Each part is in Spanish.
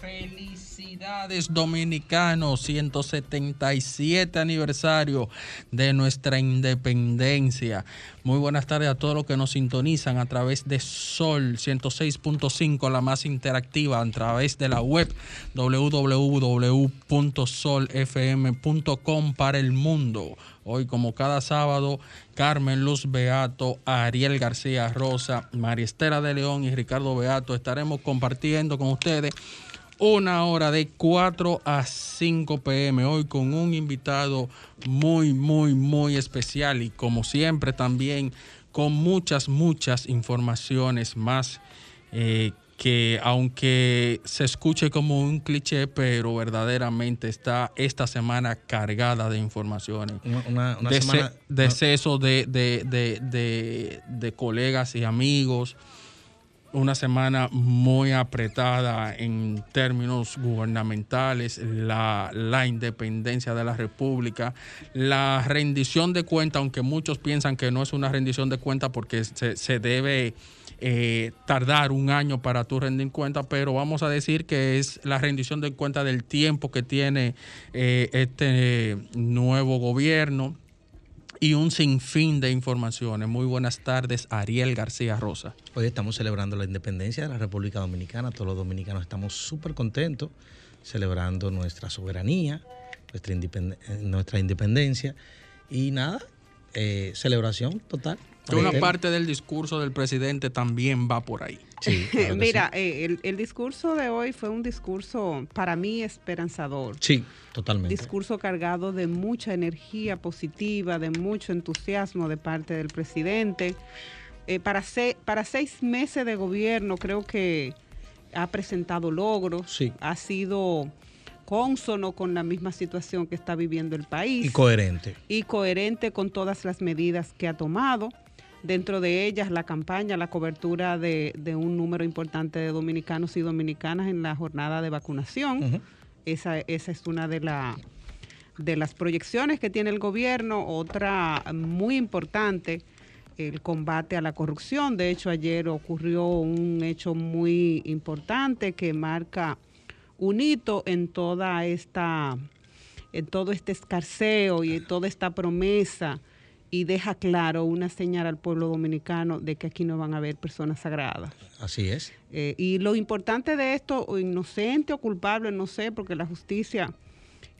Felicidades dominicanos, 177 aniversario de nuestra independencia. Muy buenas tardes a todos los que nos sintonizan a través de Sol 106.5, la más interactiva, a través de la web www.solfm.com para el mundo. Hoy, como cada sábado, Carmen Luz Beato, Ariel García Rosa, María Estela de León y Ricardo Beato estaremos compartiendo con ustedes una hora de 4 a 5 pm. Hoy con un invitado muy, muy, muy especial y como siempre también con muchas, muchas informaciones más. eh, que aunque se escuche como un cliché, pero verdaderamente está esta semana cargada de informaciones. Una, una- una Dece- semana. deceso de, de- de- de- de colegas y amigos. Una semana muy apretada en términos gubernamentales, la, la independencia de la República, la rendición de cuenta, aunque muchos piensan que no es una rendición de cuenta porque se, se debe eh, tardar un año para tú rendir cuenta, pero vamos a decir que es la rendición de cuenta del tiempo que tiene eh, este nuevo gobierno y un sinfín de informaciones. Muy buenas tardes, Ariel García Rosa. Hoy estamos celebrando la independencia de la República Dominicana. Todos los dominicanos estamos súper contentos celebrando nuestra soberanía, nuestra, independ- nuestra independencia. Y nada, eh, celebración total. Que una parte del discurso del presidente también va por ahí. Sí, claro que Mira, eh, el, el discurso de hoy fue un discurso para mí esperanzador. Sí, totalmente. Discurso cargado de mucha energía positiva, de mucho entusiasmo de parte del presidente. Eh, para, se- para seis meses de gobierno creo que ha presentado logros, Sí. ha sido cónsono con la misma situación que está viviendo el país Y coherente. y coherente con todas las medidas que ha tomado. Dentro de ellas, la campaña, la cobertura de, de un número importante de dominicanos y dominicanas en la jornada de vacunación. Esa, esa es una de, la, de las proyecciones que tiene el gobierno. Otra muy importante, el combate a la corrupción. De hecho, ayer ocurrió un hecho muy importante que marca un hito en toda esta, en todo este escarceo y en toda esta promesa y deja claro una señal al pueblo dominicano de que aquí no van a haber personas sagradas. Así es. Eh, y lo importante de esto, o inocente o culpable, no sé, porque la justicia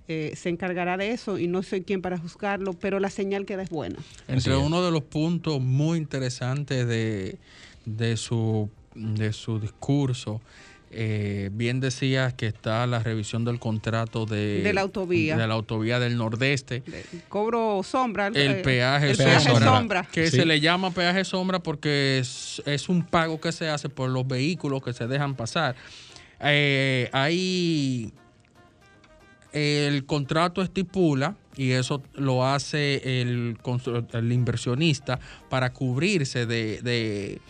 eh, se encargará de eso y no soy quien para juzgarlo, pero la señal que da es buena. Entre uno de los puntos muy interesantes de, de, su, de su discurso, eh, bien decías que está la revisión del contrato de, De la autovía. de la autovía del Nordeste. De- Cobro sombra. El eh, peaje, el peaje sombra. sombra. que Sí. se le llama peaje sombra porque es, es un pago que se hace por los vehículos que se dejan pasar. Eh, hay el contrato estipula, y eso lo hace el, el inversionista para cubrirse de, de,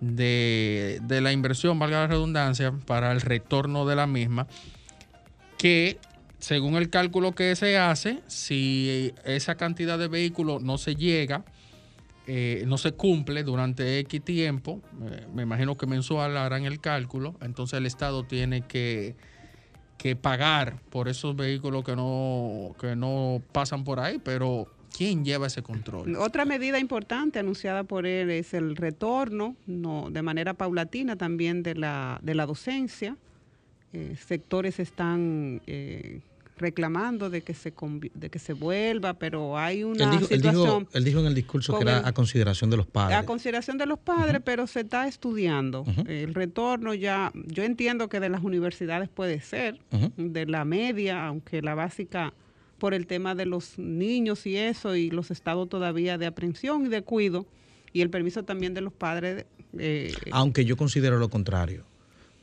de- de la inversión, valga la redundancia, para el retorno de la misma, que según el cálculo que se hace, si esa cantidad de vehículos no se llega, eh, no se cumple durante X tiempo, eh, me imagino que mensual harán el cálculo, entonces el Estado tiene que, que pagar por esos vehículos que no, que no pasan por ahí, pero ¿quién lleva ese control? Otra medida importante anunciada por él es el retorno, no, de manera paulatina también de la, de la docencia. Eh, sectores están eh, reclamando de que se de que se vuelva, pero hay una Él dijo, él dijo- situación él dijo en el discurso que era el- a consideración de los padres. a consideración de los padres, pero se está estudiando. Ujú. El retorno ya, yo entiendo que de las universidades puede ser, Ujú. de la media, aunque la básica por el tema de los niños y eso, y los estados todavía de aprehensión y de cuido, y el permiso también de los padres. eh, Aunque yo considero lo contrario.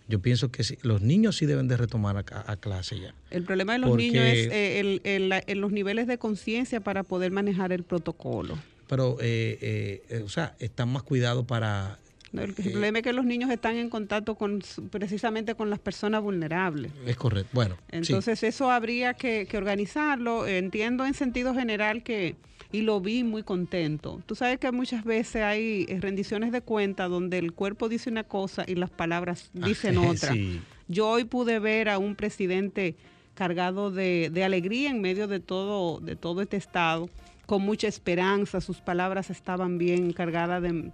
Yo pienso que sí, los niños sí deben de retomar a, a clase ya. el problema de los porque- niños es eh, el- el- la- en los niveles de conciencia para poder manejar el protocolo. Pero, eh, eh, eh, o sea, están más cuidados para... El, Eh, problema es que los niños están en contacto con precisamente con las personas vulnerables. Es correcto. Bueno, sí. Entonces eso habría que, que organizarlo. Entiendo en sentido general que, y lo vi muy contento. Tú sabes que muchas veces hay eh, rendiciones de cuenta donde el cuerpo dice una cosa y las palabras dicen otra. Sí. Yo hoy pude ver a un presidente cargado de, de alegría en medio de todo, de todo este estado, con mucha esperanza, sus palabras estaban bien cargadas de...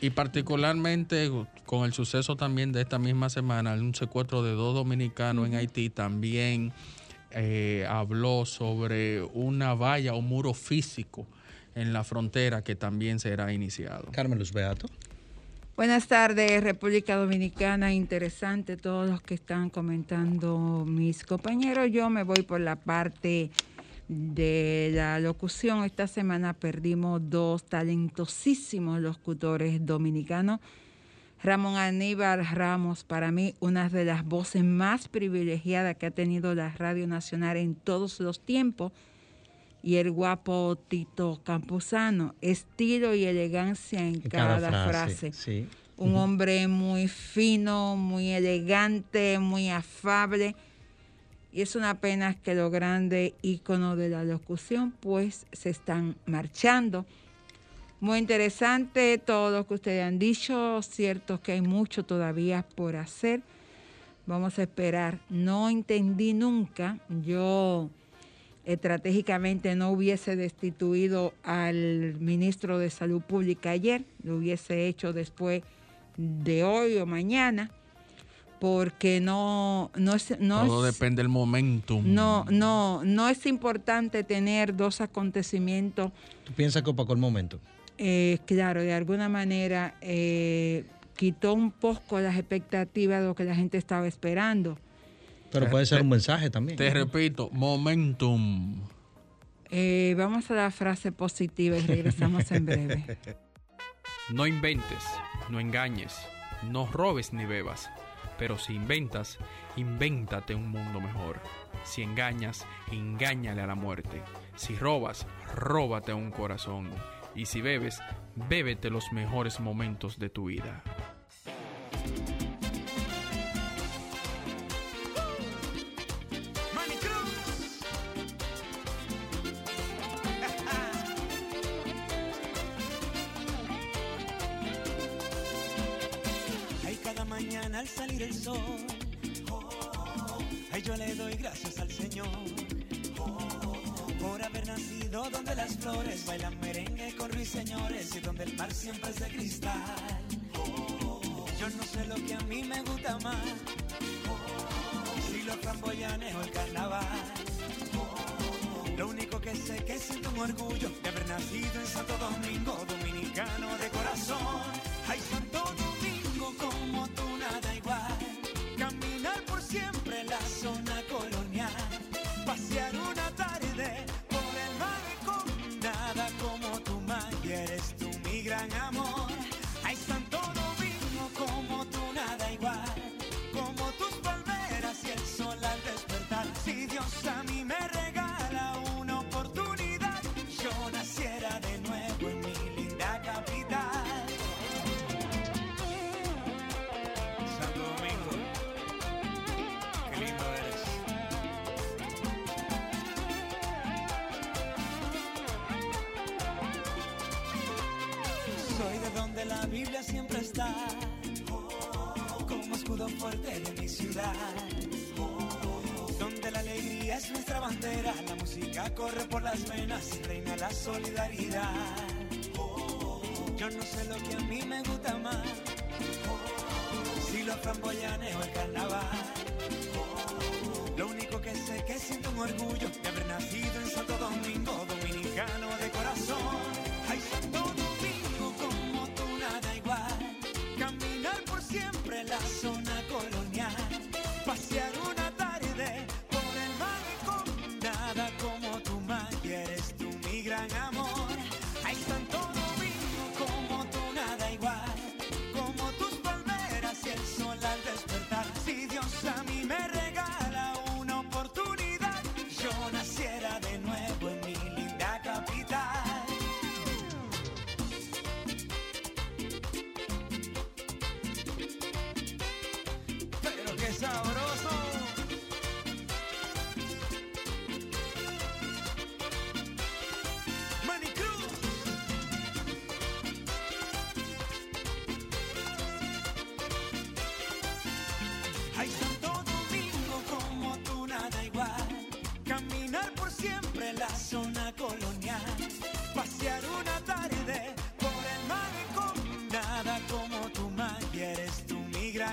Y particularmente con el suceso también de esta misma semana, un secuestro de dos dominicanos en Haití también eh, habló sobre una valla o muro físico en la frontera que también será iniciado. Carmen Luz Beato. Buenas tardes, República Dominicana. Interesante todos los que están comentando mis compañeros. Yo me voy por la parte de la locución. Esta semana perdimos dos talentosísimos locutores dominicanos. Ramón Aníbal Ramos, para mí, una de las voces más privilegiadas que ha tenido la Radio Nacional en todos los tiempos. Y el guapo Tito Campuzano, estilo y elegancia en, En cada, frase. Sí. Un hombre muy fino, muy elegante, muy afable. Y es una pena que los grandes íconos de la locución pues se están marchando. Muy interesante todo lo que ustedes han dicho. Cierto que hay mucho todavía por hacer. Vamos a esperar. No entendí nunca. Yo estratégicamente no hubiese destituido al ministro de Salud Pública ayer. Lo hubiese hecho después de hoy o mañana. Porque no, no es... No Todo es- depende del momentum. no, no, no es importante tener dos acontecimientos, ¿Tú piensas que opacó el momento? eh, claro, de alguna manera eh, quitó un poco las expectativas de lo que la gente estaba esperando. Pero puede ser un mensaje también. Te repito, momentum. Eh, vamos a la frase positiva y regresamos en breve. No inventes, no engañes, no robes ni bebas. Pero si inventas, invéntate un mundo mejor. Si engañas, engáñale a la muerte. Si robas, róbate un corazón. Y si bebes, bébete los mejores momentos de tu vida. Al salir el sol, oh, ay, yo le doy gracias al Señor oh, por haber nacido donde las flores bailan merengue con ruiseñores y donde el mar siempre es de cristal. Oh, yo no sé lo que a mí me gusta más, si los framboyanes o el carnaval. Lo único que sé que siento un orgullo de haber nacido en Santo Domingo, dominicano de corazón. Ay, Como escudo fuerte de mi ciudad. Donde la alegría es nuestra bandera, la música corre por las venas y reina la solidaridad. Yo no sé lo que a mí me gusta más, si los framboyanes o el carnaval. Lo único que sé que siento un orgullo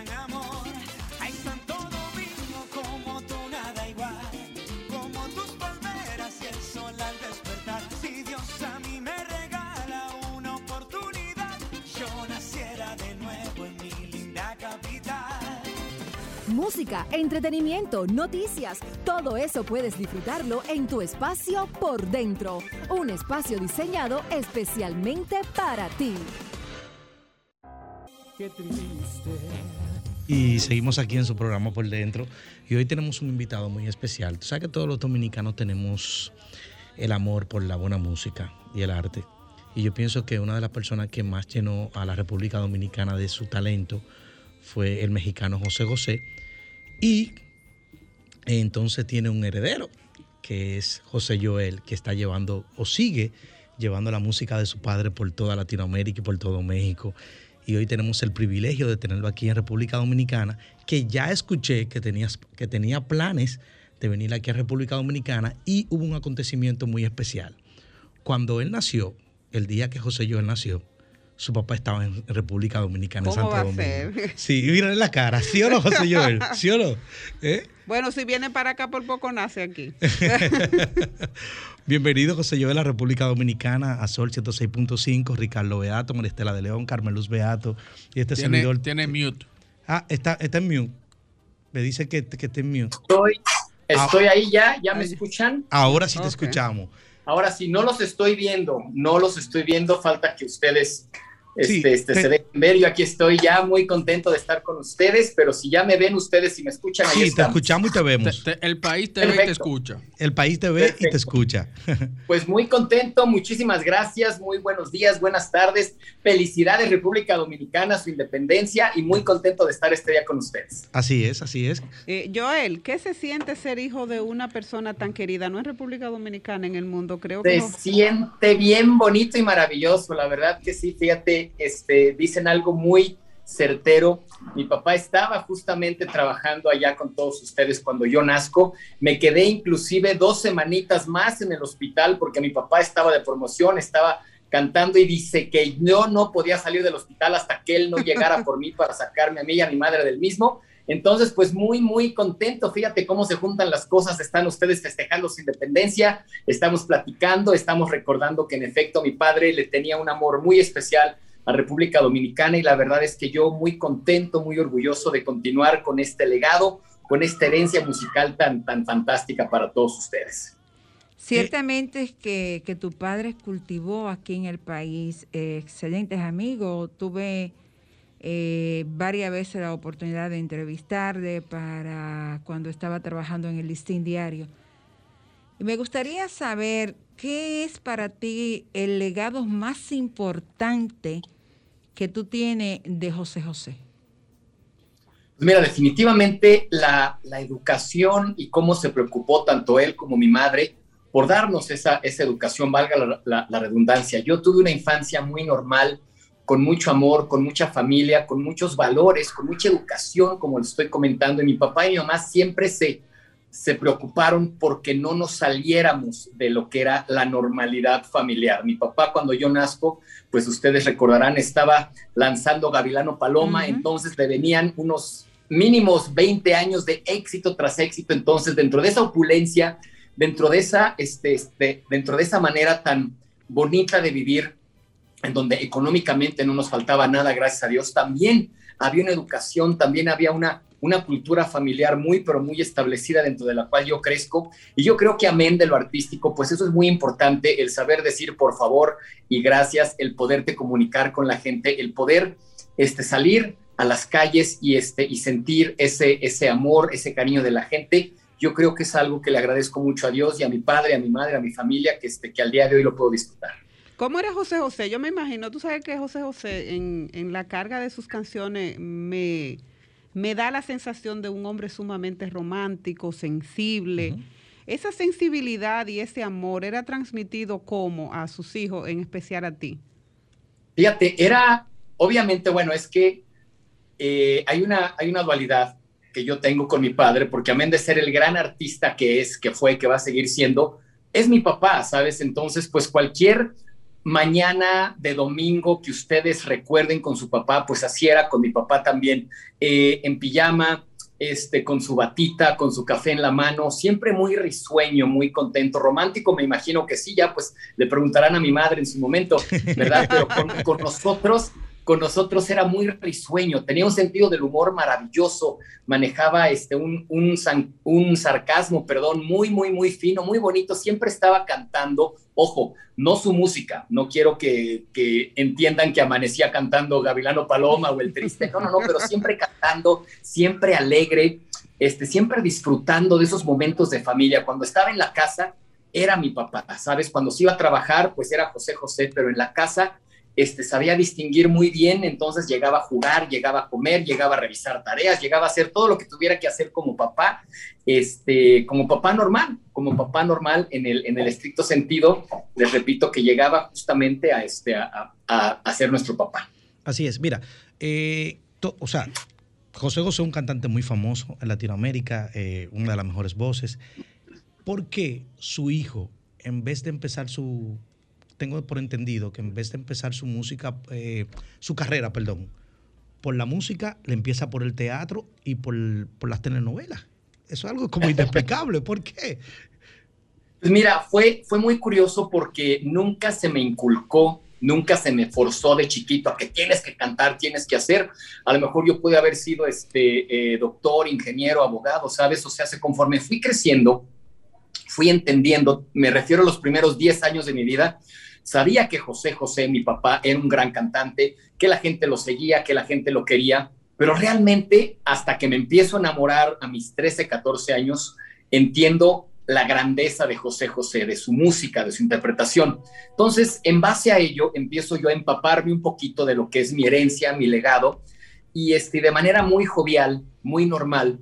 gran amor. Ay, Santo Domingo, como tú nada igual. Como tus palmeras y el sol al despertar. Si Dios a mí me regala una oportunidad, yo naciera de nuevo en mi linda capital. Música, entretenimiento, noticias, todo eso puedes disfrutarlo en tu espacio por dentro. Un espacio diseñado especialmente para ti. Y seguimos aquí en su programa por dentro. Y hoy tenemos un invitado muy especial. Tú sabes que todos los dominicanos tenemos el amor por la buena música y el arte. Y yo pienso que una de las personas que más llenó a la República Dominicana de su talento fue el mexicano José José. Y entonces tiene un heredero, que es José Joel, que está llevando o sigue llevando la música de su padre por toda Latinoamérica y por todo México. Y hoy tenemos el privilegio de tenerlo aquí en República Dominicana, que ya escuché que, tenías, que tenía planes de venir aquí a República Dominicana y hubo un acontecimiento muy especial. Cuando él nació, el día que José Joel nació, su papá estaba en República Dominicana, en ¿Cómo Santo va a Domingo. ser? Sí, mírale la cara, ¿sí o no, José Joel? ¿Sí o no? ¿Eh? Bueno, si viene para acá por poco nace aquí. Bienvenido, José Joel, a la República Dominicana, a Sol 106.5, Ricardo Beato, Maristela de León, Carmen Luz Beato y este Tiene, servidor. tiene mute. Ah, está, está en mute. Me dice que, que está en mute. Estoy, estoy Ah. ahí ya, ya me escuchan. Ahora sí te escuchamos. Ahora sí, no los estoy viendo, no los estoy viendo, falta que ustedes Sí, este, este, te- se dejen ver. Yo aquí estoy ya muy contento de estar con ustedes, pero si ya me ven ustedes y me escuchan, ahí Sí, te estamos. escuchamos y te Te- vemos. te- el país te ve y te escucha. El país te ve y te escucha. Pues muy contento, muchísimas gracias, muy buenos días, buenas tardes. Felicidades República Dominicana, su independencia y muy contento de estar este día con ustedes. Así es, así es. Eh, Joel, ¿qué se siente ser hijo de una persona tan querida? No en República Dominicana, en el mundo, creo que Se no. siente bien bonito y maravilloso, la verdad que sí, fíjate, este, dicen algo muy certero. Mi papá estaba justamente trabajando allá con todos ustedes cuando yo nazco. Me quedé inclusive dos semanitas más en el hospital porque mi papá estaba de promoción, estaba cantando y dice que yo no podía salir del hospital hasta que él no llegara por mí para sacarme a mí y a mi madre del mismo. Entonces, pues muy, muy contento. Fíjate cómo se juntan las cosas. Están ustedes festejando su independencia, estamos platicando, estamos recordando que en efecto mi padre le tenía un amor muy especial a República Dominicana y la verdad es que yo muy contento, muy orgulloso de continuar con este legado, con esta herencia musical tan, tan fantástica para todos ustedes. Ciertamente es que, que tu padre cultivó aquí en el país eh, excelentes amigos. Tuve eh, varias veces la oportunidad de entrevistarle para cuando estaba trabajando en el Listín Diario. Y me gustaría saber qué es para ti el legado más importante que tú tienes de José José. Pues mira, definitivamente la, la educación y cómo se preocupó tanto él como mi madre por darnos esa, esa educación, valga la, la- la redundancia. Yo tuve una infancia muy normal, con mucho amor, con mucha familia, con muchos valores, con mucha educación, como les estoy comentando. Y mi papá y mi mamá siempre se, se preocuparon porque no nos saliéramos de lo que era la normalidad familiar. Mi papá cuando yo nazco, pues ustedes recordarán, estaba lanzando Gavilano Paloma, entonces le venían unos mínimos 20 años de éxito tras éxito, entonces dentro de esa opulencia, dentro de esa, este, este, dentro de esa manera tan bonita de vivir, en donde económicamente no nos faltaba nada, gracias a Dios, también había una educación, también había una, una cultura familiar muy, pero muy establecida dentro de la cual yo crezco. Y yo creo que amén de lo artístico, pues eso es muy importante, el saber decir por favor y gracias, el poderte comunicar con la gente, el poder este, salir a las calles y, este, y sentir ese, ese amor, ese cariño de la gente. Yo creo que es algo que le agradezco mucho a Dios y a mi padre, a mi madre, a mi familia, que, este, que al día de hoy lo puedo disfrutar. ¿Cómo era José José? Yo me imagino, tú sabes que José José en, en la carga de sus canciones me, me da la sensación de un hombre sumamente romántico, sensible. Esa sensibilidad y ese amor era transmitido como a sus hijos, en especial a ti. Fíjate, era, obviamente, bueno, es que eh, hay, una, hay una dualidad que yo tengo con mi padre, porque amén de ser el gran artista que es, que fue, que va a seguir siendo, es mi papá, ¿sabes? Entonces, pues cualquier mañana de domingo que ustedes recuerden con su papá, pues así era con mi papá también, eh, en pijama, este, con su batita, con su café en la mano, siempre muy risueño, muy contento, romántico, me imagino que sí, ya pues le preguntarán a mi madre en su momento, ¿verdad? Pero con, con nosotros con nosotros era muy risueño, tenía un sentido del humor maravilloso, manejaba este, un, un, sarcasmo, perdón, muy, muy, muy fino, muy bonito, siempre estaba cantando, ojo, no su música, no quiero que, que entiendan que amanecía cantando Gavilano Paloma o El Triste, no, no, no, pero siempre cantando, siempre alegre, este, siempre disfrutando de esos momentos de familia. Cuando estaba en la casa, era mi papá, ¿sabes? Cuando se iba a trabajar, pues era José José, pero en la casa este, sabía distinguir muy bien, entonces llegaba a jugar, llegaba a comer, llegaba a revisar tareas, llegaba a hacer todo lo que tuviera que hacer como papá, este, como papá normal, como papá normal en el, en el estricto sentido, les repito que llegaba justamente a, este, a, a, ser nuestro papá. Así es, mira, eh, o sea, José José es un cantante muy famoso en Latinoamérica, eh, una de las mejores voces. ¿Por qué su hijo, en vez de empezar su tengo por entendido que en vez de empezar su música, eh, su carrera, perdón, por la música, le empieza por el teatro y por, las telenovelas. Eso es algo como inexplicable. ¿Por qué? Pues mira, fue, fue muy curioso porque nunca se me inculcó, nunca se me forzó de chiquito a que tienes que cantar, tienes que hacer. A lo mejor yo pude haber sido este, eh, doctor, ingeniero, abogado, ¿sabes? O sea, se conforme fui creciendo, fui entendiendo, me refiero a los primeros 10 años de mi vida, Sabía que José José, mi papá, era un gran cantante, que la gente lo seguía, que la gente lo quería, pero realmente hasta que me empiezo a enamorar a mis 13, 14 años, entiendo la grandeza de José José, de su música, de su interpretación. Entonces, en base a ello, empiezo yo a empaparme un poquito de lo que es mi herencia, mi legado, y este, de manera muy jovial, muy normal,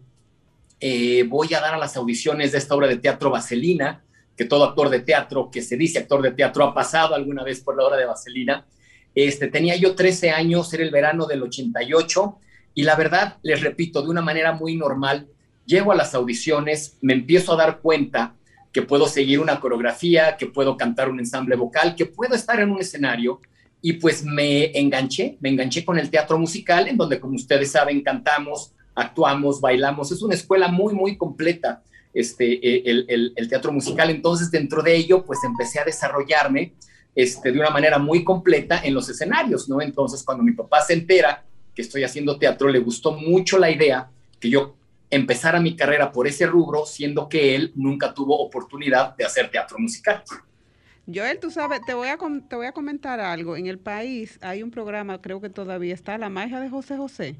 eh, voy a dar a las audiciones de esta obra de teatro Vaselina, que todo actor de teatro que se dice actor de teatro ha pasado alguna vez por la hora de Vaselina. Este, tenía yo 13 años, era el verano del 88, y la verdad, les repito, de una manera muy normal, llego a las audiciones, me empiezo a dar cuenta que puedo seguir una coreografía, que puedo cantar un ensamble vocal, que puedo estar en un escenario, y pues me enganché, me enganché con el teatro musical, en donde, como ustedes saben, cantamos, actuamos, bailamos, es una escuela muy, muy completa este, eh, el, teatro musical. Entonces, dentro de ello, pues empecé a desarrollarme este, de una manera muy completa en los escenarios, ¿no? Entonces, cuando mi papá se entera que estoy haciendo teatro, le gustó mucho la idea que yo empezara mi carrera por ese rubro, siendo que él nunca tuvo oportunidad de hacer teatro musical. Joel, tú sabes, te voy, a, te voy a comentar algo. En el país hay un programa, creo que todavía está, La Magia de José José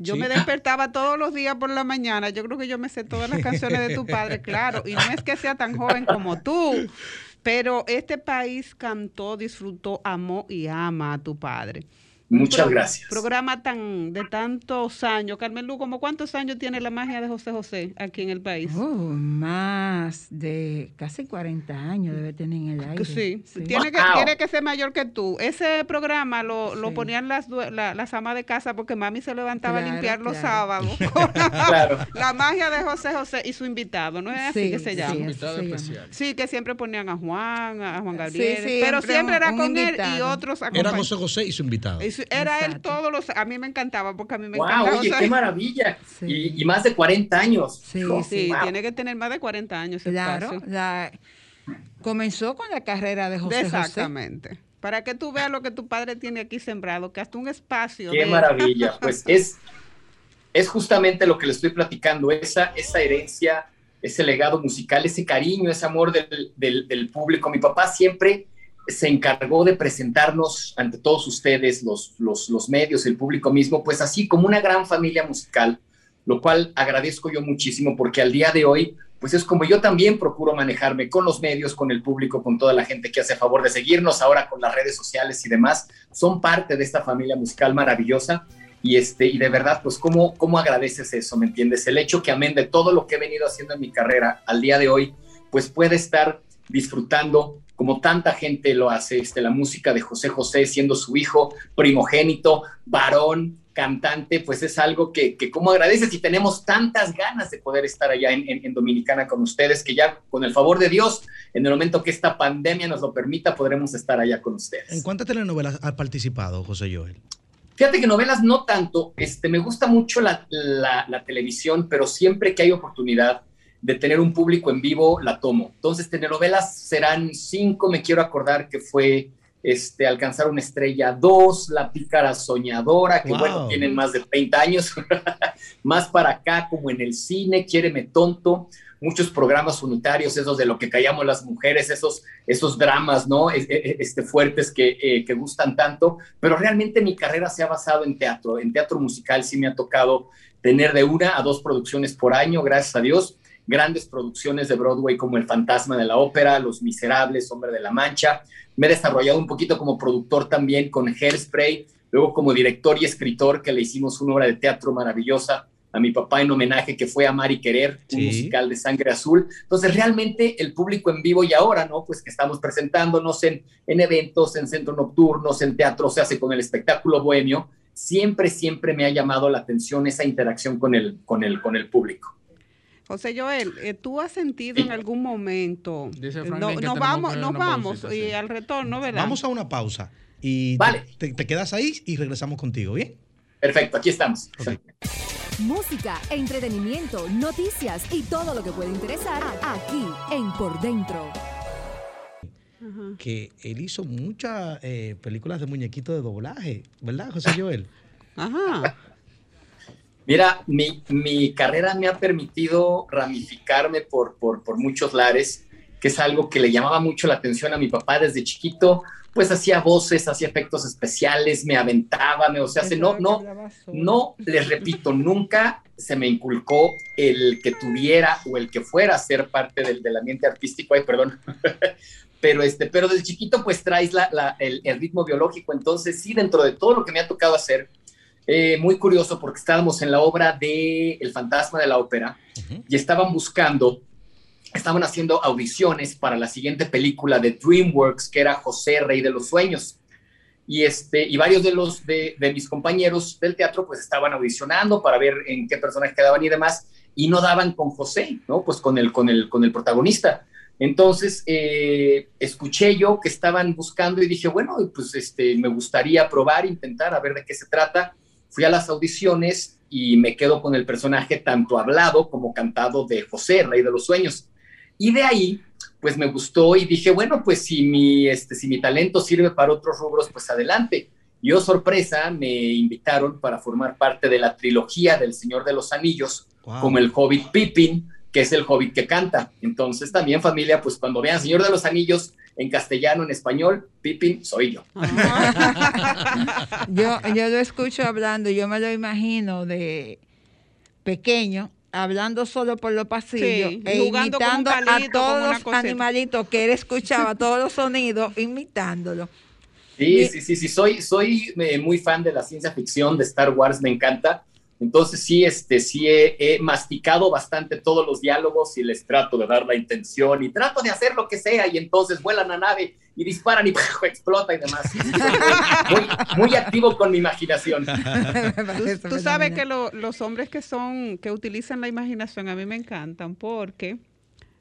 yo me despertaba todos los días por la mañana. Yo creo que yo me sé todas las canciones de tu padre, claro. Y no es que sea tan joven como tú, pero este país cantó, disfrutó, amó y ama a tu padre. Muchas Pro- gracias. Programa tan de tantos años. Carmen Lu, ¿cómo cuántos años tiene la magia de José José aquí en el país? Oh, más de casi 40 años debe tener en el aire. Sí, Tiene, que, tiene que ser mayor que tú. Ese programa lo, lo Sí. ponían las, la- las amas de casa porque mami se levantaba a Claro, limpiar los sábados. Claro. la magia de José José y su invitado, ¿no es así Sí, que se llama? Invitado especial. Sí, que siempre ponían a Juan, a Juan Gabriel, sí, pero siempre siempre era un- con él y otros Era acompañados. José José y su invitado. Y su- Era él todos los... A mí me encantaba porque a mí me Wow, encantaba. oye, o sea, qué maravilla. Sí. Y, y más de 40 años. Sí, Oh, Sí, wow. tiene que tener más de 40 años Claro, la- comenzó con la carrera de José José. Exactamente. Para que tú veas lo que tu padre tiene aquí sembrado, que hasta un espacio. Qué de- maravilla. Pues es, es justamente lo que le estoy platicando, esa, esa herencia, ese legado musical, ese cariño, ese amor del, del- del público. Mi papá siempre se encargó de presentarnos ante todos ustedes, los, los, medios, el público mismo, pues así como una gran familia musical, lo cual agradezco yo muchísimo porque al día de hoy, pues es como yo también procuro manejarme con los medios, con el público, con toda la gente que hace favor de seguirnos, ahora con las redes sociales y demás, son parte de esta familia musical maravillosa y este y de verdad pues cómo cómo agradeces eso me entiendes el hecho que amén de todo lo que he venido haciendo en mi carrera al día de hoy pues puede estar disfrutando como tanta gente lo hace este la música de José José siendo su hijo primogénito varón cantante pues es algo que, que como agradeces y tenemos tantas ganas de poder estar allá en, en- en Dominicana con ustedes que ya con el favor de Dios en el momento que esta pandemia nos lo permita podremos estar allá con ustedes ¿En cuántas telenovelas ha participado José Joel? Fíjate que novelas no tanto, este, me gusta mucho la, la- la televisión, pero siempre que hay oportunidad de tener un público en vivo, la tomo. Entonces, telenovelas serán cinco, me quiero acordar que fue este, Alcanzar una estrella, dos, La pícara soñadora, que Wow. bueno, tienen más de 30 años, más para acá, como en el cine, Quiéreme tonto, muchos programas unitarios, esos de lo que callamos las mujeres, esos, esos dramas, ¿no? Es- es- Este, fuertes que, eh, que gustan tanto, pero realmente mi carrera se ha basado en teatro, en teatro musical sí me ha tocado tener de una a dos producciones por año, gracias a Dios, grandes producciones de Broadway como El Fantasma de la Ópera, Los Miserables, Hombre de la Mancha, me he desarrollado un poquito como productor también con Hairspray, luego como director y escritor que le hicimos una obra de teatro maravillosa a mi papá en homenaje que fue Amar y Querer, un musical de sangre azul. Entonces, realmente el público en vivo y ahora, ¿no? Pues que estamos presentándonos en, en eventos, en centros nocturnos, en teatro, se hace con el espectáculo bohemio, siempre, siempre me ha llamado la atención esa interacción con el, con el, con el público. José Joel, eh, ¿tú has sentido en algún momento? Dice eh, no, que nos vamos, que nos vamos pausita, y sí. al retorno, ¿verdad? Vamos a una pausa y Vale. te, te quedas ahí y regresamos contigo, ¿bien? Perfecto, aquí estamos. Música, entretenimiento, noticias y todo lo que puede interesar aquí en Por Dentro. Que él hizo muchas eh, películas de muñequitos de doblaje, ¿verdad, José Joel? Ajá. Mira, mi, mi carrera me ha permitido ramificarme por, por, por muchos lares, que es algo que le llamaba mucho la atención a mi papá desde chiquito, pues hacía voces, hacía efectos especiales, me aventaba, me, o sea, se- no, no, no, les repito, nunca se me inculcó el que tuviera o el que fuera a ser parte del, del ambiente artístico, ay, perdón, pero, este, pero desde chiquito pues traes la, la- el, el ritmo biológico, entonces sí, dentro de todo lo que me ha tocado hacer, eh, muy curioso porque estábamos en la obra de El fantasma de la ópera Ujú. y estaban buscando, estaban haciendo audiciones para la siguiente película de DreamWorks, que era José, Rey de los Sueños. Y, este, y varios de, los, de, de mis compañeros del teatro pues estaban audicionando para ver en qué personaje quedaban y demás, y no daban con José, ¿no? Pues con el, con el, con el protagonista. Entonces, eh, escuché yo que estaban buscando y dije, bueno, pues este, me gustaría probar, intentar, a ver de qué se trata. Fui a las audiciones y me quedo con el personaje tanto hablado como cantado de José, Rey de los Sueños. Y de ahí, pues me gustó y dije, bueno, pues si mi, este, si mi talento sirve para otros rubros, pues adelante. Yo, sorpresa, me invitaron para formar parte de la trilogía del Señor de los Anillos, Wow. como el Hobbit Pippin, que es el Hobbit que canta. Entonces también familia, pues cuando vean Señor de los Anillos en castellano, en español, Pippin soy yo. Yo, yo lo escucho hablando, yo me lo imagino de pequeño, hablando solo por los pasillos, Sí, e imitando a palito, todos los animalitos que él escuchaba, todos los sonidos, imitándolo. Sí, sí, sí, sí, soy, soy eh, muy fan de la ciencia ficción, de Star Wars, me encanta. Entonces sí, este, sí he, he, masticado bastante todos los diálogos y les trato de dar la intención y trato de hacer lo que sea y entonces vuelan la nave y disparan y explota y demás. Muy, muy activo con mi imaginación. Tú, tú sabes que lo, los hombres que son, que utilizan la imaginación a mí me encantan porque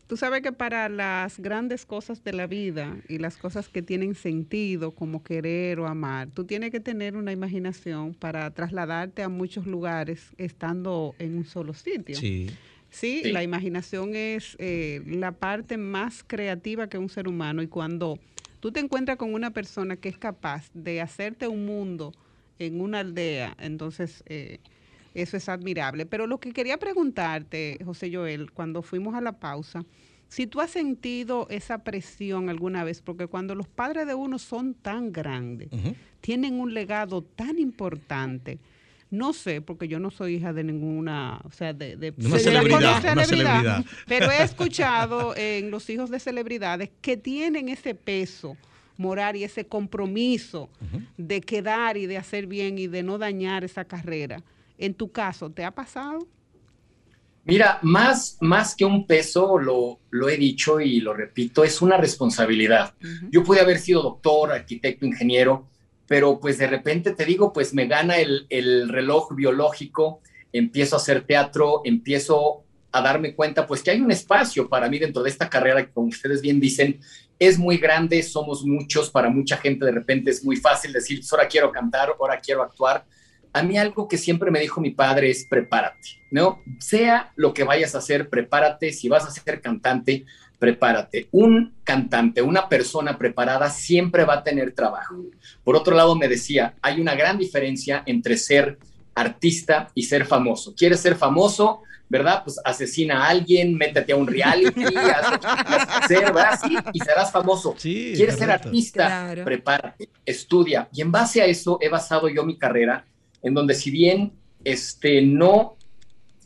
Tú sabes que para las grandes cosas de la vida y las cosas que tienen sentido, como querer o amar, tú tienes que tener una imaginación para trasladarte a muchos lugares estando en un solo sitio. Sí. Sí, la imaginación es eh, la parte más creativa que un ser humano y cuando tú te encuentras con una persona que es capaz de hacerte un mundo en una aldea, entonces eh, eso es admirable. Pero lo que quería preguntarte, José Joel, cuando fuimos a la pausa, si tú has sentido esa presión alguna vez, porque cuando los padres de uno son tan grandes, uh -huh. tienen un legado tan importante. No sé, porque yo no soy hija de ninguna, o sea, de, de una, celebridad, celebridad, una celebridad, pero he escuchado en los hijos de celebridades que tienen ese peso moral y ese compromiso uh -huh. de quedar y de hacer bien y de no dañar esa carrera. En tu caso, ¿te ha pasado? Mira, más, más que un peso, lo, lo, he dicho y lo repito, es una responsabilidad. Uh -huh. Yo pude haber sido doctor, arquitecto, ingeniero, pero pues de repente te digo, pues me gana el, el reloj biológico, empiezo a hacer teatro, empiezo a darme cuenta pues que hay un espacio para mí dentro de esta carrera que como ustedes bien dicen, es muy grande, somos muchos, para mucha gente de repente es muy fácil decir, pues ahora quiero cantar, ahora quiero actuar, a mí algo que siempre me dijo mi padre es prepárate, ¿no? Sea lo que vayas a hacer, prepárate. Si vas a ser cantante, prepárate. Un cantante, una persona preparada siempre va a tener trabajo. Por otro lado, me decía, hay una gran diferencia entre ser artista y ser famoso. ¿Quieres ser famoso? ¿Verdad? Pues asesina a alguien, métete a un reality, haz, hacer, y serás famoso. Sí, ¿Quieres correcto. ser artista? Claro. Prepárate, estudia. Y en base a eso he basado yo mi carrera en donde si bien este, no,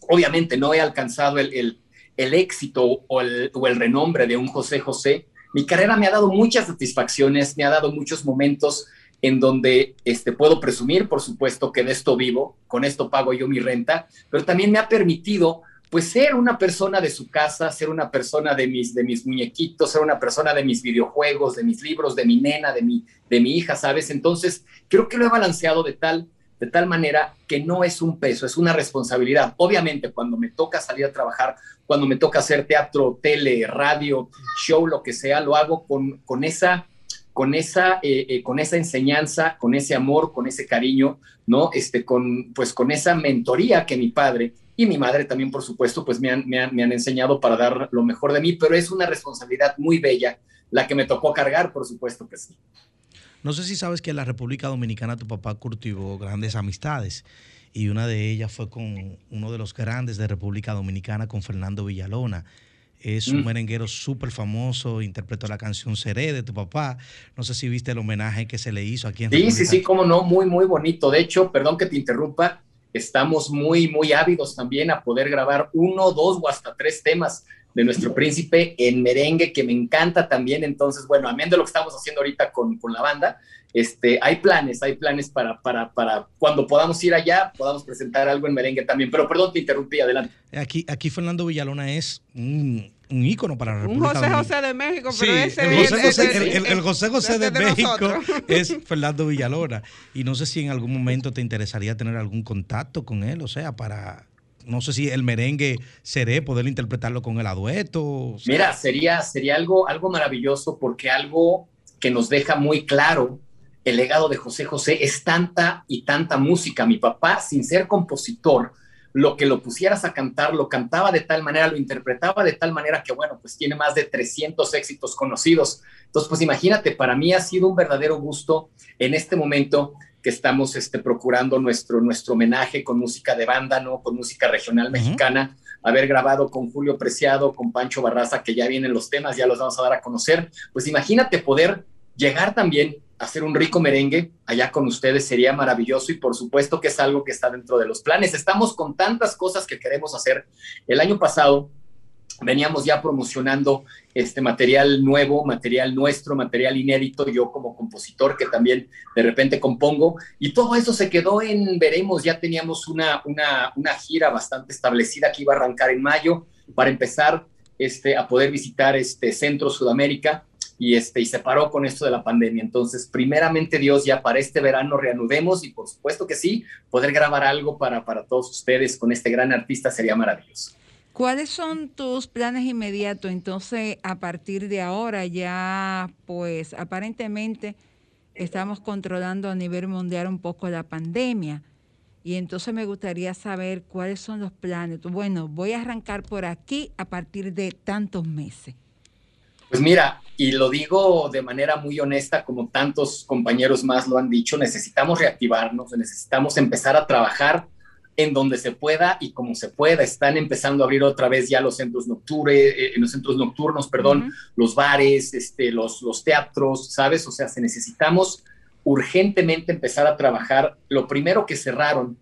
obviamente no he alcanzado el, el, el éxito o el, o el, renombre de un José José, mi carrera me ha dado muchas satisfacciones, me ha dado muchos momentos en donde este, puedo presumir, por supuesto, que de esto vivo, con esto pago yo mi renta, pero también me ha permitido pues ser una persona de su casa, ser una persona de mis, de mis muñequitos, ser una persona de mis videojuegos, de mis libros, de mi nena, de mi, de mi hija, ¿sabes? Entonces, creo que lo he balanceado de tal de tal manera que no es un peso, es una responsabilidad. Obviamente, cuando me toca salir a trabajar, cuando me toca hacer teatro, tele, radio, show, lo que sea, lo hago con, con esa con esa, eh, eh, con esa enseñanza, con ese amor, con ese cariño, ¿no? Este, con, pues con esa mentoría que mi padre y mi madre también, por supuesto, pues me han, me han, me han enseñado para dar lo mejor de mí, pero es una responsabilidad muy bella la que me tocó cargar, por supuesto que sí. No sé si sabes que en la República Dominicana tu papá cultivó grandes amistades y una de ellas fue con uno de los grandes de República Dominicana, con Fernando Villalona. Es un mm. merenguero súper famoso, interpretó la canción Seré de tu papá. No sé si viste el homenaje que se le hizo aquí en Sí, República. sí, sí, cómo no, muy, muy bonito. De hecho, perdón que te interrumpa, estamos muy, muy ávidos también a poder grabar uno, dos o hasta tres temas de nuestro príncipe en merengue, que me encanta también. Entonces, bueno, amén de lo que estamos haciendo ahorita con, con la banda, este, hay planes, hay planes para, para, para cuando podamos ir allá, podamos presentar algo en merengue también. Pero perdón, te interrumpí, adelante. Aquí, aquí Fernando Villalona es un, un ícono para la República Un José José de México, pero sí, ese el José es, José, el, el, el José, José de, de, México es Fernando Villalona. Y no sé si en algún momento te interesaría tener algún contacto con él, o sea, para no sé si el merengue seré poder interpretarlo con el adueto. Mira, sería, sería algo, algo maravilloso porque algo que nos deja muy claro el legado de José José es tanta y tanta música. Mi papá, sin ser compositor, lo que lo pusieras a cantar, lo cantaba de tal manera, lo interpretaba de tal manera que, bueno, pues tiene más de 300 éxitos conocidos. Entonces, pues imagínate, para mí ha sido un verdadero gusto en este momento que estamos este, procurando nuestro, nuestro homenaje con música de banda, ¿no? Con música regional mexicana, uh -huh. haber grabado con Julio Preciado, con Pancho Barraza, que ya vienen los temas, ya los vamos a dar a conocer. Pues imagínate poder llegar también a hacer un rico merengue allá con ustedes, sería maravilloso y por supuesto que es algo que está dentro de los planes. Estamos con tantas cosas que queremos hacer. El año pasado veníamos ya promocionando este material nuevo, material nuestro, material inédito, yo como compositor que también de repente compongo, y todo eso se quedó en veremos, ya teníamos una, una, una gira bastante establecida que iba a arrancar en mayo para empezar este, a poder visitar este Centro Sudamérica y, este, y se paró con esto de la pandemia. Entonces, primeramente Dios, ya para este verano reanudemos y por supuesto que sí, poder grabar algo para, para todos ustedes con este gran artista sería maravilloso. ¿Cuáles son tus planes inmediatos? Entonces, a partir de ahora ya, pues aparentemente estamos controlando a nivel mundial un poco la pandemia. Y entonces me gustaría saber cuáles son los planes. Bueno, voy a arrancar por aquí a partir de tantos meses. Pues mira, y lo digo de manera muy honesta, como tantos compañeros más lo han dicho, necesitamos reactivarnos, necesitamos empezar a trabajar en donde se pueda y como se pueda. Están empezando a abrir otra vez ya los centros nocturnos, eh, los centros nocturnos, perdón, los bares, este, los, los teatros, ¿sabes? O sea, se necesitamos urgentemente empezar a trabajar. Lo primero que cerraron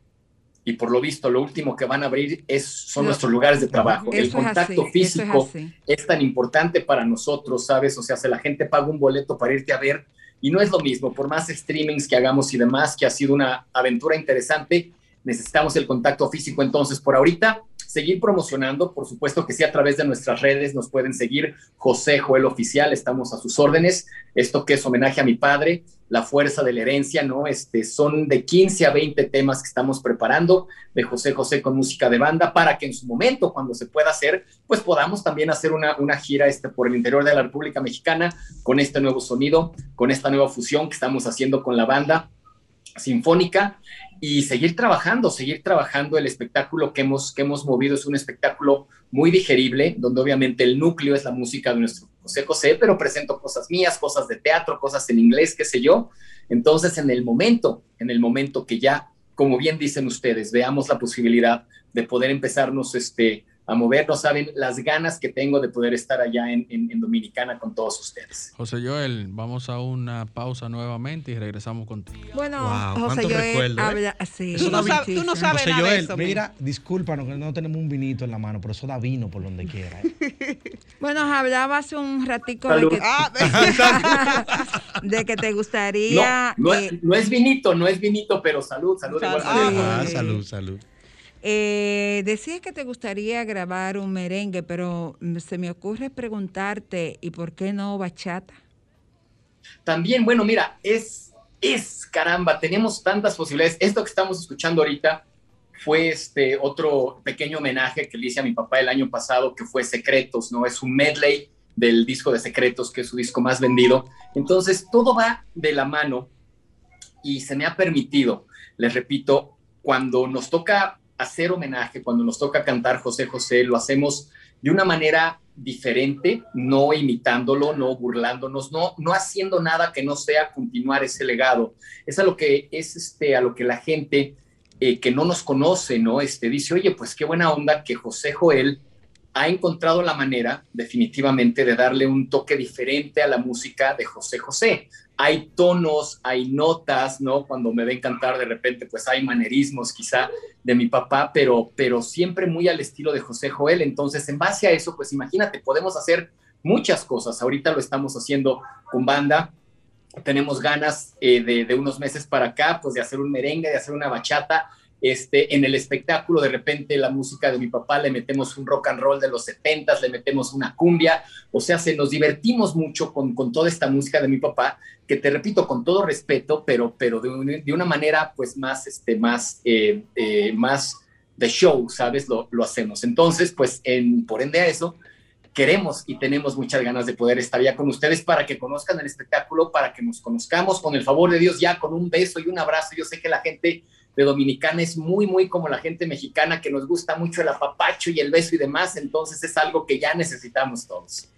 y por lo visto lo último que van a abrir es, son nuestros lugares de trabajo. El contacto físico es, tan importante para nosotros, ¿sabes? O sea, si la gente paga un boleto para irte a ver y no es lo mismo, por más streamings que hagamos y demás, que ha sido una aventura interesante, necesitamos el contacto físico. Entonces, por ahorita, seguir promocionando, por supuesto que sí, a través de nuestras redes nos pueden seguir. José Joel Oficial, estamos a sus órdenes. Esto que es homenaje a mi padre, la fuerza de la herencia, ¿no? Este, son de 15 a 20 temas que estamos preparando de José José con música de banda para que en su momento, cuando se pueda hacer, pues podamos también hacer una, una gira este, por el interior de la República Mexicana con este nuevo sonido, con esta nueva fusión que estamos haciendo con la banda sinfónica y seguir trabajando, seguir trabajando. El espectáculo que hemos, que hemos movido es un espectáculo muy digerible, donde obviamente el núcleo es la música de nuestro José José, pero presento cosas mías, cosas de teatro, cosas en inglés, qué sé yo. Entonces, en el momento, en el momento que ya, como bien dicen ustedes, veamos la posibilidad de poder empezarnos este, a mover, no saben las ganas que tengo de poder estar allá en, Dominicana con todos ustedes. José Joel, vamos a una pausa nuevamente y regresamos contigo. Bueno, José Joel ¿eh? habla así. Tú, no, sabes José Joel, mira, discúlpanos que no tenemos un vinito en la mano, pero eso da vino por donde quiera. ¿eh? bueno, hablaba hace un ratico de que, ah, de que, te gustaría... No, es, vinito, no es vinito, pero salud, salud. Salud, ah, salud. salud. Eh, decías que te gustaría grabar un merengue, pero se me ocurre preguntarte, ¿y por qué no bachata? También, bueno, mira, es, es, caramba, tenemos tantas posibilidades. Esto que estamos escuchando ahorita fue este otro pequeño homenaje que le hice a mi papá el año pasado, que fue Secretos, ¿no? Es un medley del disco de Secretos, que es su disco más vendido. Entonces, todo va de la mano y se me ha permitido, les repito, cuando nos toca hacer homenaje, cuando nos toca cantar José José, lo hacemos de una manera diferente, no imitándolo, no burlándonos, no, no haciendo nada que no sea continuar ese legado. Es a lo que es este, a lo que la gente eh, que no nos conoce, ¿no? Este, dice, oye, pues qué buena onda que José Joel ha encontrado la manera definitivamente de darle un toque diferente a la música de José José hay tonos, hay notas, ¿no? Cuando me ven cantar de repente, pues hay manerismos quizá de mi papá, pero, pero siempre muy al estilo de José Joel. Entonces, en base a eso, pues imagínate, podemos hacer muchas cosas. Ahorita lo estamos haciendo con banda. Tenemos ganas eh, de, de unos meses para acá, pues de hacer un merengue, de hacer una bachata este, en el espectáculo de repente la música de mi papá le metemos un rock and roll de los 70 le metemos una cumbia, o sea, se nos divertimos mucho con, con, toda esta música de mi papá, que te repito, con todo respeto, pero, pero de, una manera pues más, este, más, eh, eh, más de show, ¿sabes? Lo, lo, hacemos. Entonces, pues en, por ende a eso, queremos y tenemos muchas ganas de poder estar ya con ustedes para que conozcan el espectáculo, para que nos conozcamos, con el favor de Dios, ya con un beso y un abrazo. Yo sé que la gente de Dominicana es muy, muy como la gente mexicana que nos gusta mucho el apapacho y el beso y demás, entonces es algo que ya necesitamos todos.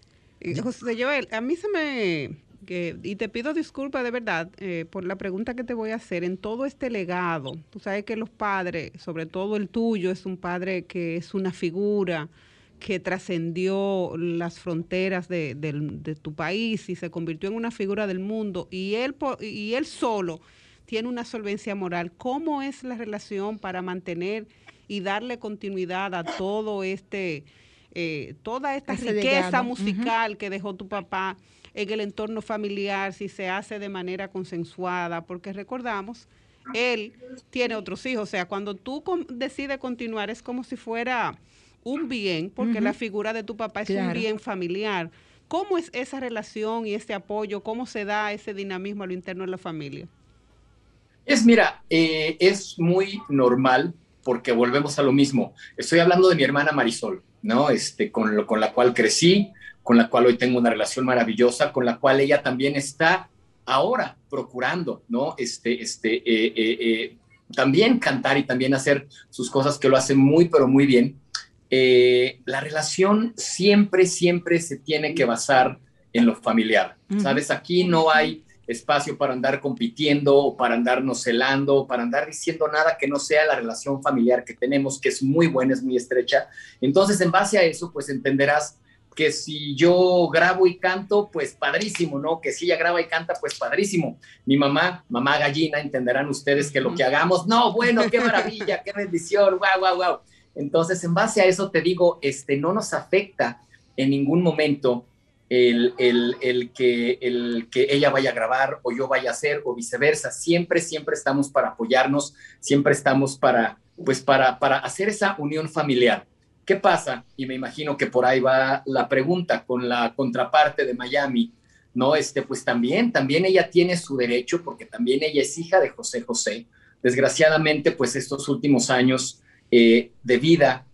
José Joel, a mí se me, y te pido disculpas de verdad eh, por la pregunta que te voy a hacer, en todo este legado, tú sabes que los padres, sobre todo el tuyo, es un padre que es una figura que trascendió las fronteras de, de, tu país y se convirtió en una figura del mundo, y él, y él solo tiene una solvencia moral. ¿Cómo es la relación para mantener y darle continuidad a todo este eh, toda esta Ese riqueza legado, musical que dejó tu papá en el entorno familiar, si se hace de manera consensuada, porque recordamos, él tiene otros hijos, o sea, cuando tú con- decides continuar es como si fuera un bien, porque la figura de tu papá es un bien familiar. ¿Cómo es esa relación y ese apoyo? ¿Cómo se da ese dinamismo a lo interno de la familia? Es, mira, eh, es muy normal porque volvemos a lo mismo. Estoy hablando de mi hermana Marisol, ¿no? Este, con, lo, con la cual crecí, con la cual hoy tengo una relación maravillosa, con la cual ella también está ahora procurando, ¿no? Este, este, eh, eh, también cantar y también hacer sus cosas que lo hacen muy, pero muy bien. La relación siempre, siempre se tiene que basar en lo familiar. ¿sabes? Aquí no hay espacio para andar compitiendo o para andarnos celando o para andar diciendo nada que no sea la relación familiar que tenemos, que es muy buena, es muy estrecha. Entonces, en base a eso, pues entenderás que si yo grabo y canto, pues padrísimo, ¿no? Que si ella graba y canta, pues padrísimo. Mi mamá, mamá gallina, entenderán ustedes que lo que hagamos, no, bueno, qué maravilla, qué bendición, wow, wow, wow. Entonces, en base a eso te digo, este, no nos afecta en ningún momento el, el, el, que, el que ella vaya a grabar o yo vaya a hacer o viceversa. Siempre, siempre estamos para apoyarnos, siempre estamos para, pues, para, para hacer esa unión familiar. ¿Qué pasa? Y me imagino que por ahí va la pregunta con la contraparte de Miami, ¿no? Este, pues también, también ella tiene su derecho, porque también ella es hija de José José. Desgraciadamente, pues estos últimos años eh, de vida,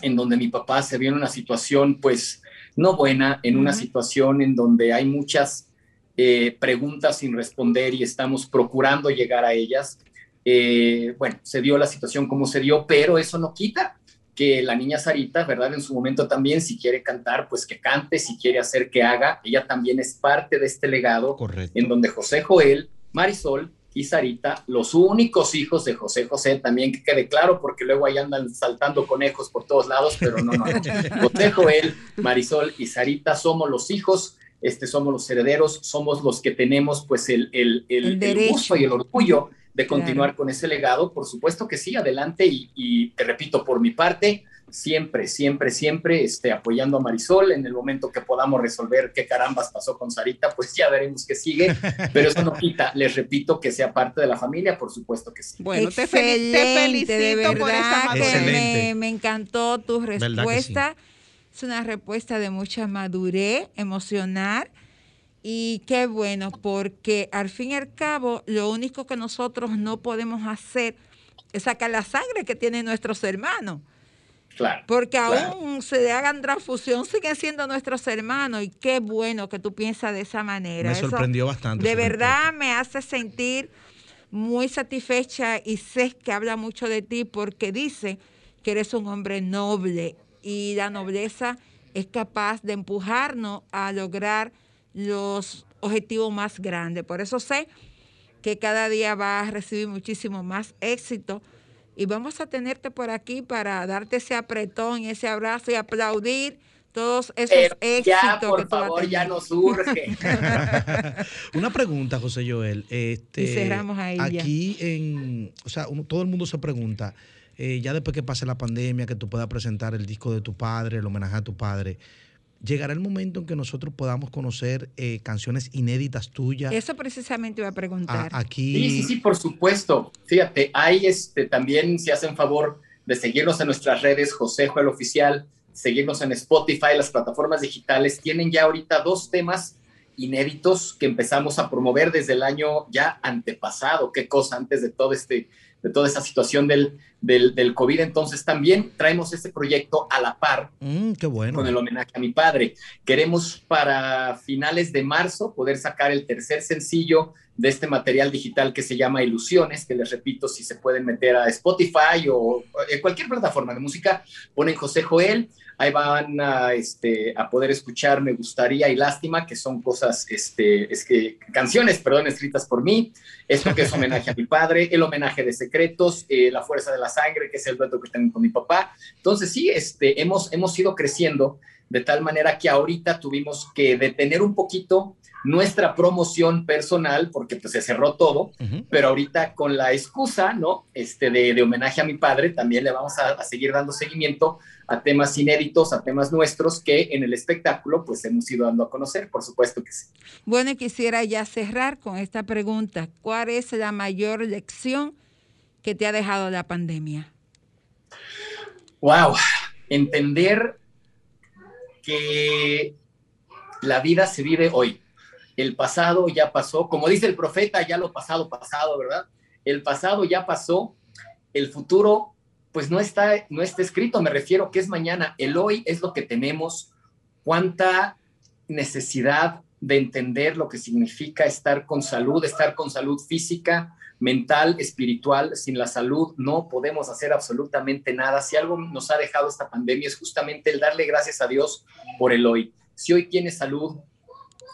en donde mi papá se vio en una situación, pues, no buena, en una situación en donde hay muchas eh, preguntas sin responder y estamos procurando llegar a ellas. Eh, bueno, se dio la situación como se dio, pero eso no quita que la niña Sarita, ¿verdad? En su momento también, si quiere cantar, pues que cante, si quiere hacer que haga, ella también es parte de este legado Correcto. en donde José Joel, Marisol y Sarita, los únicos hijos de José José, también que quede claro, porque luego ahí andan saltando conejos por todos lados, pero no, no, no. José Joel, Marisol y Sarita somos los hijos, este, somos los herederos, somos los que tenemos pues el, el, el, El gusto y el orgullo de Claro. continuar con ese legado, por supuesto que sí, adelante y, y te repito, por mi parte, siempre, siempre, siempre este, apoyando a Marisol en el momento que podamos resolver qué carambas pasó con Sarita, pues ya veremos qué sigue, pero eso no quita, les repito, que sea parte de la familia, por supuesto que sí. Bueno, te, fel- te Excelente, de felicito por esa verdad madurez. Excelente. me, me encantó tu que sí? respuesta. Es una respuesta de mucha madurez emocional y qué bueno, porque al fin y al cabo lo único que nosotros no podemos hacer es sacar la sangre que tienen nuestros hermanos. Claro. Porque Claro. aún se le hagan transfusión, siguen siendo nuestros hermanos y qué bueno que tú piensas de esa manera. Me Eso sorprendió bastante. de verdad me hace sentir muy satisfecha y sé que habla mucho de ti porque dice que eres un hombre noble y la nobleza es capaz de empujarnos a lograr los objetivos más grandes. Por eso sé que cada día vas a recibir muchísimo más éxito y vamos a tenerte por aquí para darte ese apretón y ese abrazo y aplaudir todos esos Pero éxitos ya, que por tú favor, ya nos urge. Una pregunta, José Joel. Este, Y cerramos ahí ya. Aquí en, o sea, uno- todo el mundo se pregunta, eh, ya después que pase la pandemia, que tú puedas presentar el disco de tu padre, el homenaje a tu padre, llegará el momento en que nosotros podamos conocer eh, canciones inéditas tuyas. Eso precisamente iba a preguntar. A- aquí. Sí, sí, sí, por supuesto. Fíjate, hay este, también, si hacen favor de seguirnos en nuestras redes, José Joel Oficial, seguirnos en Spotify, las plataformas digitales, tienen ya ahorita dos temas inéditos que empezamos a promover desde el año ya antepasado, qué cosa, antes de todo este, de toda esa situación del, del, del COVID. Entonces también traemos este proyecto a la par Mm, qué bueno. con el homenaje a mi padre. Queremos para finales de marzo poder sacar el tercer sencillo de este material digital que se llama Ilusiones, que les repito, si se pueden meter a Spotify o en cualquier plataforma de música, ponen José Joel, ahí van a, este, a poder escuchar Me gustaría y Lástima, que son cosas, este, es que, canciones, perdón, escritas por mí, esto que es homenaje a mi padre, el homenaje de Secretos, eh, La Fuerza de la Sangre, que es el dueto que tengo con mi papá. Entonces sí, este, hemos, hemos ido creciendo de tal manera que ahorita tuvimos que detener un poquito nuestra promoción personal, porque pues se cerró todo, pero ahorita con la excusa, ¿no? Este de, de homenaje a mi padre, también le vamos a, a seguir dando seguimiento a temas inéditos, a temas nuestros que en el espectáculo pues hemos ido dando a conocer, por supuesto que sí. Bueno, y quisiera ya cerrar con esta pregunta. ¿Cuál es la mayor lección que te ha dejado la pandemia? Wow, entender que la vida se vive hoy. El pasado ya pasó, como dice el profeta, ya lo pasado, pasado, ¿verdad? El pasado ya pasó, el futuro pues no está, no está escrito, me refiero que es mañana, el hoy es lo que tenemos, cuánta necesidad de entender lo que significa estar con salud, estar con salud física, mental, espiritual. Sin la salud no podemos hacer absolutamente nada. Si algo nos ha dejado esta pandemia es justamente el darle gracias a Dios por el hoy. Si hoy tienes salud,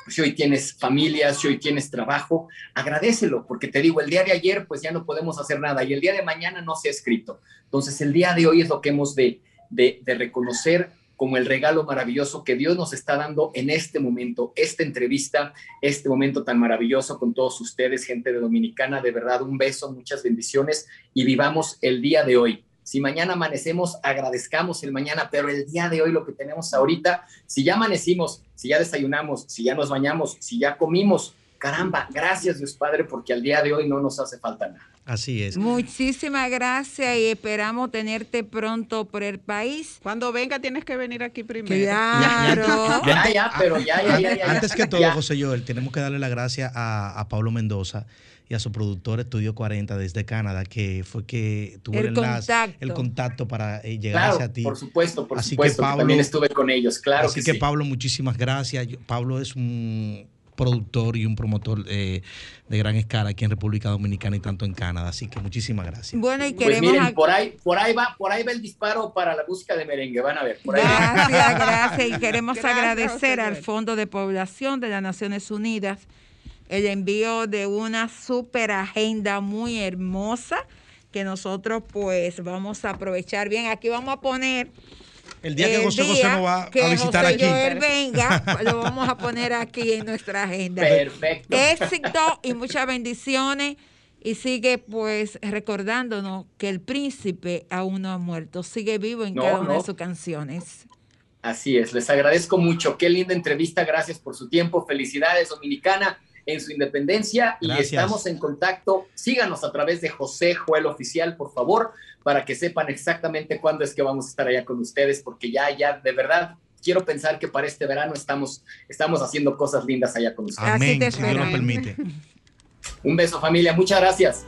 si hoy tienes familia, si hoy tienes trabajo, agradecelo, porque te digo, el día de ayer pues ya no podemos hacer nada y el día de mañana no se ha escrito. Entonces el día de hoy es lo que hemos de, de, de reconocer como el regalo maravilloso que Dios nos está dando en este momento, esta entrevista, este momento tan maravilloso con todos ustedes, gente de Dominicana. De verdad, un beso, muchas bendiciones y vivamos el día de hoy. Si mañana amanecemos, agradezcamos el mañana, pero el día de hoy lo que tenemos ahorita, si ya amanecimos, si ya desayunamos, si ya nos bañamos, si ya comimos, caramba, gracias Dios Padre, porque al día de hoy no nos hace falta nada. Así es. Muchísimas gracias y esperamos tenerte pronto por el país. Cuando venga tienes que venir aquí primero. Claro. Ya, ya, pero ya, ya, ya, ya, ya. Antes que todo, Ya. José Joel, tenemos que darle las gracias a, a Pablo Mendoza y a su productor Estudio 40 desde Canadá, que fue que tuvo el, El enlace, contacto. el contacto para eh, llegar Claro, hacia ti. por supuesto, por Así que, supuesto, que Pablo- también estuve con ellos, claro Así que, que, sí. Pablo, muchísimas gracias. Yo- Pablo es un productor y un promotor eh, de gran escala aquí en República Dominicana y tanto en Canadá. Así que muchísimas gracias. Bueno, y Pues queremos... miren, ag- por ahí, por ahí va, por ahí va el disparo para la música de merengue, van a ver, por ahí va. Gracias, gracias. Y queremos Gracias, agradecer al. Fondo de Población de las Naciones Unidas el envío de una super agenda muy hermosa que nosotros pues vamos a aprovechar bien. Aquí vamos a poner El día que el José José día nos va que a visitar José aquí. Joel venga, pues, lo vamos a poner aquí en nuestra agenda. Perfecto. Éxito y muchas bendiciones. Y sigue pues recordándonos que el príncipe aún no ha muerto, sigue vivo en No, cada una no. de sus canciones. Así es, les agradezco mucho. Qué linda entrevista, gracias por su tiempo. Felicidades, Dominicana, en su independencia. Y estamos en contacto. Síganos a través de José Joel Oficial, por favor, para que sepan exactamente cuándo es que vamos a estar allá con ustedes, porque ya, ya, de verdad, quiero pensar que para este verano estamos, estamos haciendo cosas lindas allá con ustedes. Amén, si Dios lo permite. Un beso, familia. Muchas gracias.